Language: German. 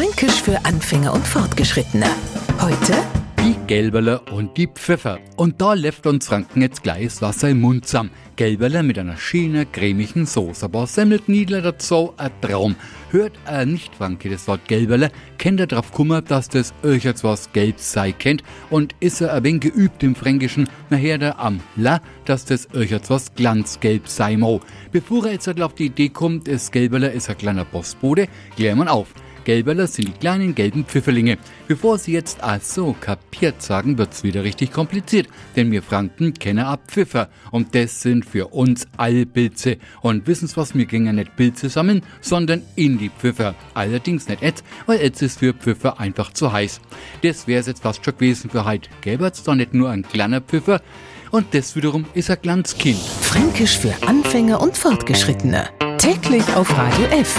Fränkisch für Anfänger und Fortgeschrittene. Heute die Gelberle und die Pfeffer. Und da läuft uns Franken jetzt gleich das Wasser im Mund zusammen. Gelberle mit einer schönen, cremigen Soße. Aber Semmelkniedler dazu ein Traum. Hört er nicht Franke das Wort Gelberle, kennt er drauf kummer, dass das euch jetzt was gelb sei kennt. Und ist er ein wenig geübt im Fränkischen, nachher der am La, dass das euch jetzt was glanzgelb sei mo. Bevor er jetzt auf die Idee kommt, ist Gelberle ist ein kleiner Postbote, klären wir auf. Gelberler sind die kleinen gelben Pfifferlinge. Bevor Sie jetzt also kapiert sagen, wird's wieder richtig kompliziert, denn wir Franken kennen ab Pfiffer und das sind für uns Allpilze. Und wissen's was, wir gingen nicht Pilze sammeln, sondern in die Pfiffer. Allerdings nicht Etz, weil Etz ist für Pfiffer einfach zu heiß. Das wär's jetzt fast schon gewesen für heute. Gäbert's doch nicht nur ein kleiner Pfiffer, und das wiederum ist ein kleines Kind. Fränkisch für Anfänger und Fortgeschrittene. Täglich auf Radio F.